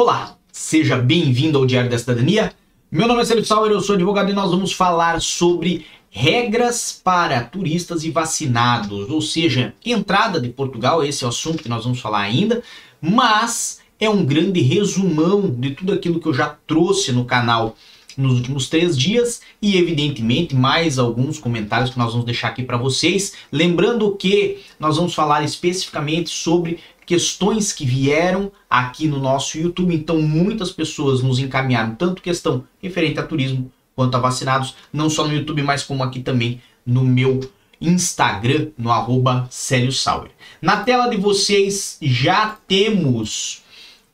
Olá, seja bem-vindo ao Diário da Cidadania. Meu nome é Celso Sauer, eu sou advogado e nós vamos falar sobre regras para turistas e vacinados, ou seja, entrada de Portugal, esse é o assunto que nós vamos falar ainda, mas é um grande resumão de tudo aquilo que eu já trouxe no canal nos últimos três dias e, evidentemente, mais alguns comentários que nós vamos deixar aqui para vocês. Lembrando que nós vamos falar especificamente sobre questões que vieram aqui no nosso YouTube. Então, muitas pessoas nos encaminharam tanto questão referente a turismo quanto a vacinados, não só no YouTube, mas como aqui também no meu Instagram, no arroba Célio Sauer. Na tela de vocês já temos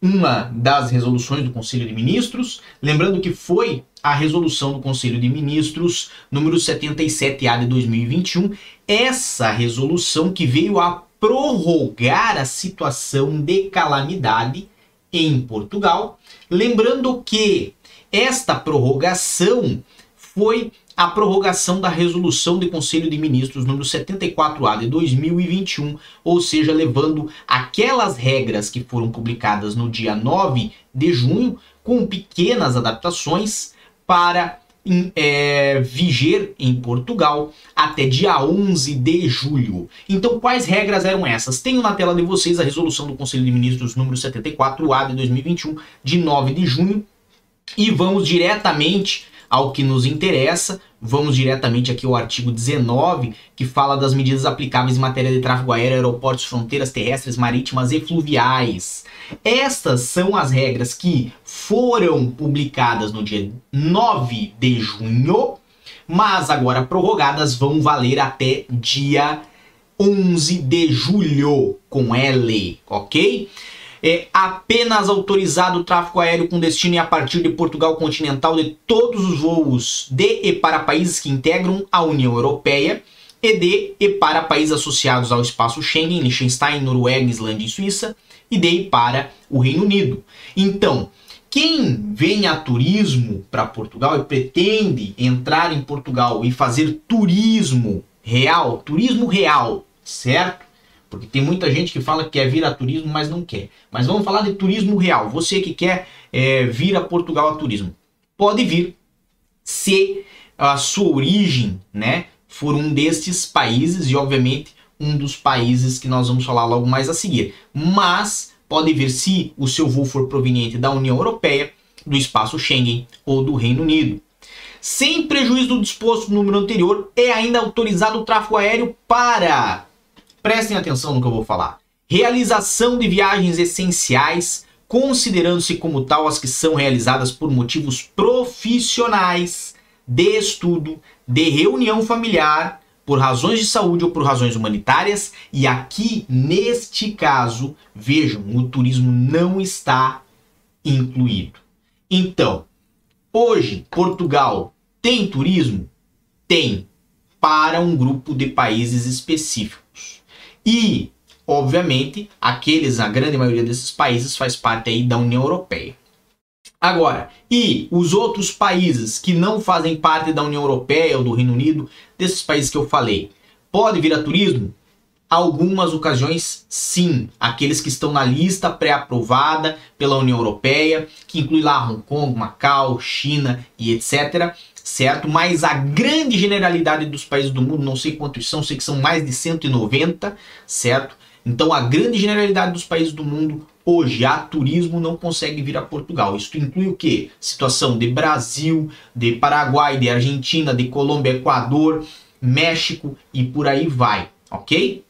uma das resoluções do Conselho de Ministros, lembrando que foi a resolução do Conselho de Ministros número 77A de 2021, essa resolução que veio a prorrogar a situação de calamidade em Portugal. Lembrando que esta prorrogação foi a prorrogação da resolução do Conselho de Ministros número 74A de 2021, ou seja, levando aquelas regras que foram publicadas no dia 9 de junho, com pequenas adaptações, para em, é, viger em Portugal até dia 11 de julho. Então, quais regras eram essas? Tenho na tela de vocês a resolução do Conselho de Ministros número 74A de 2021, de 9 de junho, e vamos diretamente ao que nos interessa. Vamos diretamente aqui ao artigo 19, que fala das medidas aplicáveis em matéria de tráfego aéreo, aeroportos, fronteiras terrestres, marítimas e fluviais. Estas são as regras que foram publicadas no dia 9 de junho, mas agora prorrogadas vão valer até dia 11 de julho, com L, ok? É apenas autorizado o tráfego aéreo com destino a partir de Portugal continental de todos os voos de e para países que integram a União Europeia e de e para países associados ao espaço Schengen, Liechtenstein, Noruega, Islândia e Suíça, e de e para o Reino Unido. Então, quem vem a turismo para Portugal e pretende entrar em Portugal e fazer turismo real, turismo real, certo? Porque tem muita gente que fala que quer vir a turismo, mas não quer. Mas vamos falar de turismo real. Você que quer é, vir a Portugal a turismo, pode vir se a sua origem né, for um destes países e, obviamente, um dos países que nós vamos falar logo mais a seguir. Mas pode vir se o seu voo for proveniente da União Europeia, do espaço Schengen ou do Reino Unido. Sem prejuízo do disposto no número anterior, é ainda autorizado o tráfego aéreo para Prestem atenção no que eu vou falar. Realização de viagens essenciais, considerando-se como tal as que são realizadas por motivos profissionais, de estudo, de reunião familiar, por razões de saúde ou por razões humanitárias, e aqui neste caso, vejam, o turismo não está incluído. Então, hoje Portugal tem turismo? Tem, para um grupo de países específicos. E, obviamente, aqueles, a grande maioria desses países faz parte aí da União Europeia. Agora, e os outros países que não fazem parte da União Europeia ou do Reino Unido, desses países que eu falei, pode vir a turismo? Algumas ocasiões, sim. Aqueles que estão na lista pré-aprovada pela União Europeia, que inclui lá Hong Kong, Macau, China e etc certo? Mas a grande generalidade dos países do mundo, não sei quantos são, sei que são mais de 190, certo? Então a grande generalidade dos países do mundo hoje a turismo não consegue vir a Portugal. Isso inclui o que? Situação de Brasil, de Paraguai, de Argentina, de Colômbia, Equador, México e por aí vai, ok?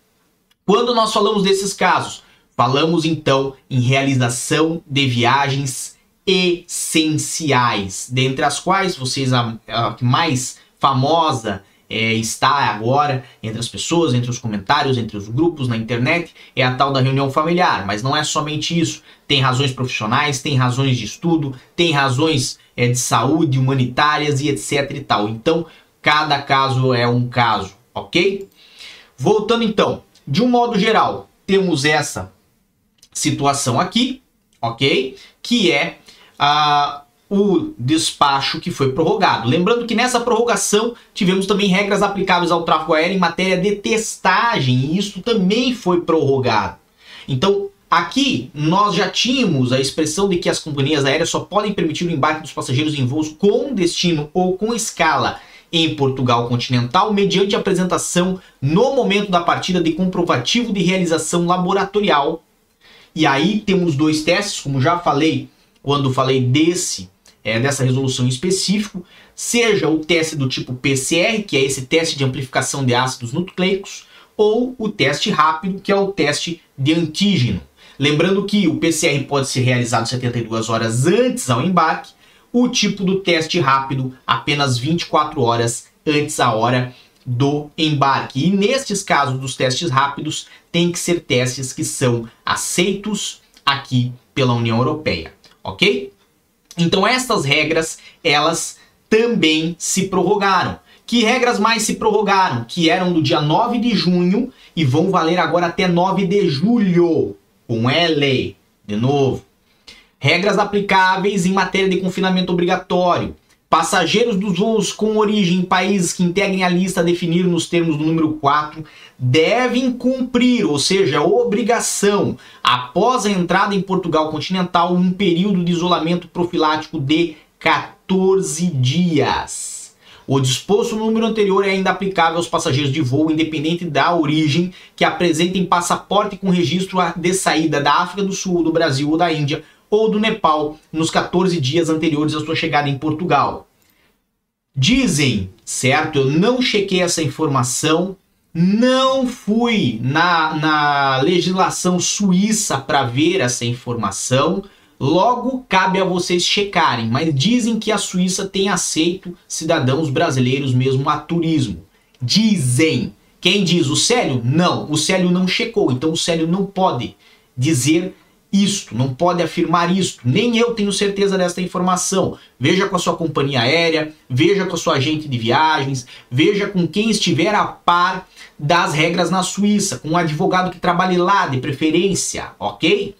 Quando nós falamos desses casos, falamos então em realização de viagens essenciais, dentre as quais vocês a, a mais famosa é, está agora entre as pessoas, entre os comentários, entre os grupos na internet, é a tal da reunião familiar. Mas não é somente isso. Tem razões profissionais, tem razões de estudo, tem razões é, de saúde, humanitárias e etc e tal. Então, cada caso é um caso, ok? Voltando então, de um modo geral, temos essa situação aqui, ok? Que é o despacho que foi prorrogado. Lembrando que nessa prorrogação tivemos também regras aplicáveis ao tráfego aéreo em matéria de testagem, e isso também foi prorrogado. Então, Aqui nós já tínhamos a expressão de que as companhias aéreas só podem permitir o embarque dos passageiros em voos com destino ou com escala em Portugal continental, mediante apresentação no momento da partida de comprovativo de realização laboratorial. E aí temos dois testes, como já falei quando falei desse é, dessa resolução em específico, seja o teste do tipo PCR, que é esse teste de amplificação de ácidos nucleicos, ou o teste rápido, que é o teste de antígeno. Lembrando que o PCR pode ser realizado 72 horas antes ao embarque, o tipo do teste rápido apenas 24 horas antes a hora do embarque. E nestes casos dos testes rápidos, tem que ser testes que são aceitos aqui pela União Europeia, ok? Então estas regras, elas também se prorrogaram. Que regras mais se prorrogaram? Que eram do dia 9 de junho e vão valer agora até 9 de julho, com L, de novo. Regras aplicáveis em matéria de confinamento obrigatório. Passageiros dos voos com origem em países que integrem a lista a definir nos termos do número 4 devem cumprir, ou seja, obrigação, após a entrada em Portugal continental, um período de isolamento profilático de 14 dias. O disposto no número anterior é ainda aplicável aos passageiros de voo, independente da origem, que apresentem passaporte com registro de saída da África do Sul, do Brasil ou da Índia ou do Nepal nos 14 dias anteriores à sua chegada em Portugal. Dizem, certo? Eu não chequei essa informação, não fui na, na legislação suíça para ver essa informação. Logo, cabe a vocês checarem, mas dizem que a Suíça tem aceito cidadãos brasileiros mesmo a turismo. Dizem. Quem diz o Célio? Não, o Célio não checou, então o Célio não pode dizer isto, não pode afirmar isto. Nem eu tenho certeza desta informação. Veja com a sua companhia aérea, veja com a sua agente de viagens, veja com quem estiver a par das regras na Suíça, com um advogado que trabalhe lá de preferência, ok?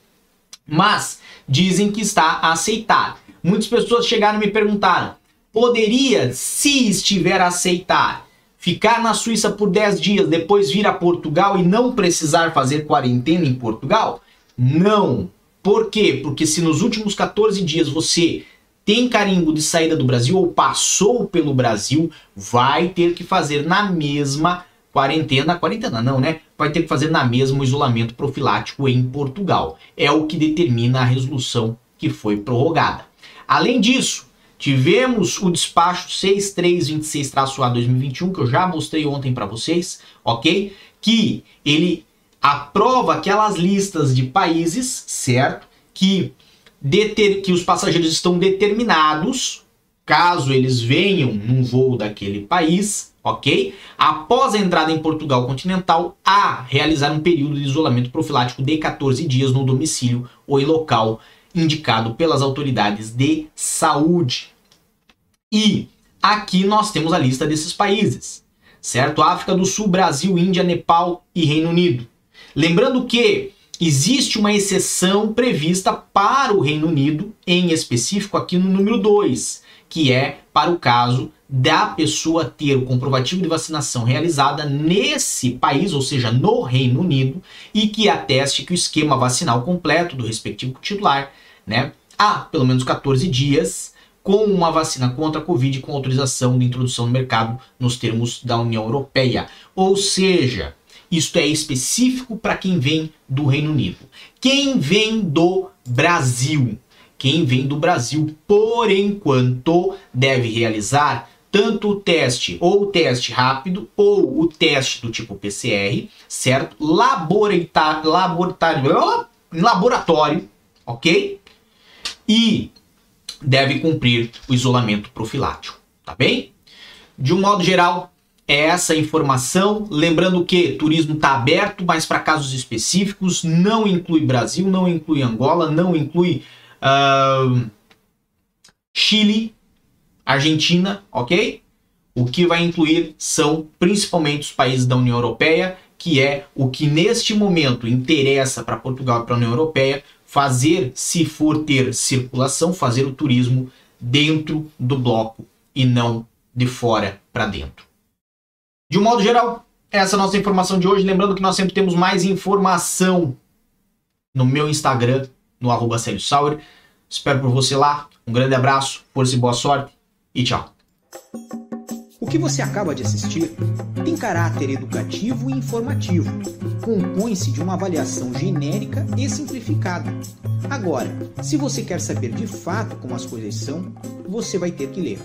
Mas dizem que está a aceitar. Muitas pessoas chegaram e me perguntaram: poderia, se estiver a aceitar, ficar na Suíça por 10 dias, depois vir a Portugal e não precisar fazer quarentena em Portugal? Não. Por quê? Porque se nos últimos 14 dias você tem carimbo de saída do Brasil ou passou pelo Brasil, vai ter que fazer na mesma quarentena, quarentena não, né? Vai ter que fazer na mesma isolamento profilático em Portugal. É o que determina a resolução que foi prorrogada. Além disso, tivemos o despacho 6326-A 2021, que eu já mostrei ontem para vocês, ok? Que ele aprova aquelas listas de países, certo? Que, deter, que os passageiros estão determinados, caso eles venham num voo daquele país, ok? Após a entrada em Portugal continental, a realizar um período de isolamento profilático de 14 dias no domicílio ou em local indicado pelas autoridades de saúde. E aqui nós temos a lista desses países, certo? África do Sul, Brasil, Índia, Nepal e Reino Unido. Lembrando que existe uma exceção prevista para o Reino Unido, em específico aqui no número 2, que é para o caso da pessoa ter o comprovativo de vacinação realizada nesse país, ou seja, no Reino Unido, e que ateste que o esquema vacinal completo do respectivo titular, né, há pelo menos 14 dias, com uma vacina contra a Covid com autorização de introdução no mercado nos termos da União Europeia. Ou seja, isto é específico para quem vem do Reino Unido. Quem vem do Brasil? Quem vem do Brasil, por enquanto, deve realizar tanto o teste ou o teste rápido ou o teste do tipo PCR, certo? Laboratório, laboratório, laboratório, ok? E deve cumprir o isolamento profilático, tá bem? De um modo geral, é essa informação. Lembrando que turismo está aberto, mas para casos específicos, não inclui Brasil, não inclui Angola, não inclui uh, Chile, Argentina, ok? O que vai incluir são principalmente os países da União Europeia, que é o que neste momento interessa para Portugal e para a União Europeia fazer, se for ter circulação, fazer o turismo dentro do bloco e não de fora para dentro. De um modo geral, essa é a nossa informação de hoje. Lembrando que nós sempre temos mais informação no meu Instagram, no arroba. Espero por você lá. Um grande abraço, força e boa sorte e tchau. O que você acaba de assistir tem caráter educativo e informativo. Compõe-se de uma avaliação genérica e simplificada. Agora, se você quer saber de fato como as coisas são, você vai ter que ler.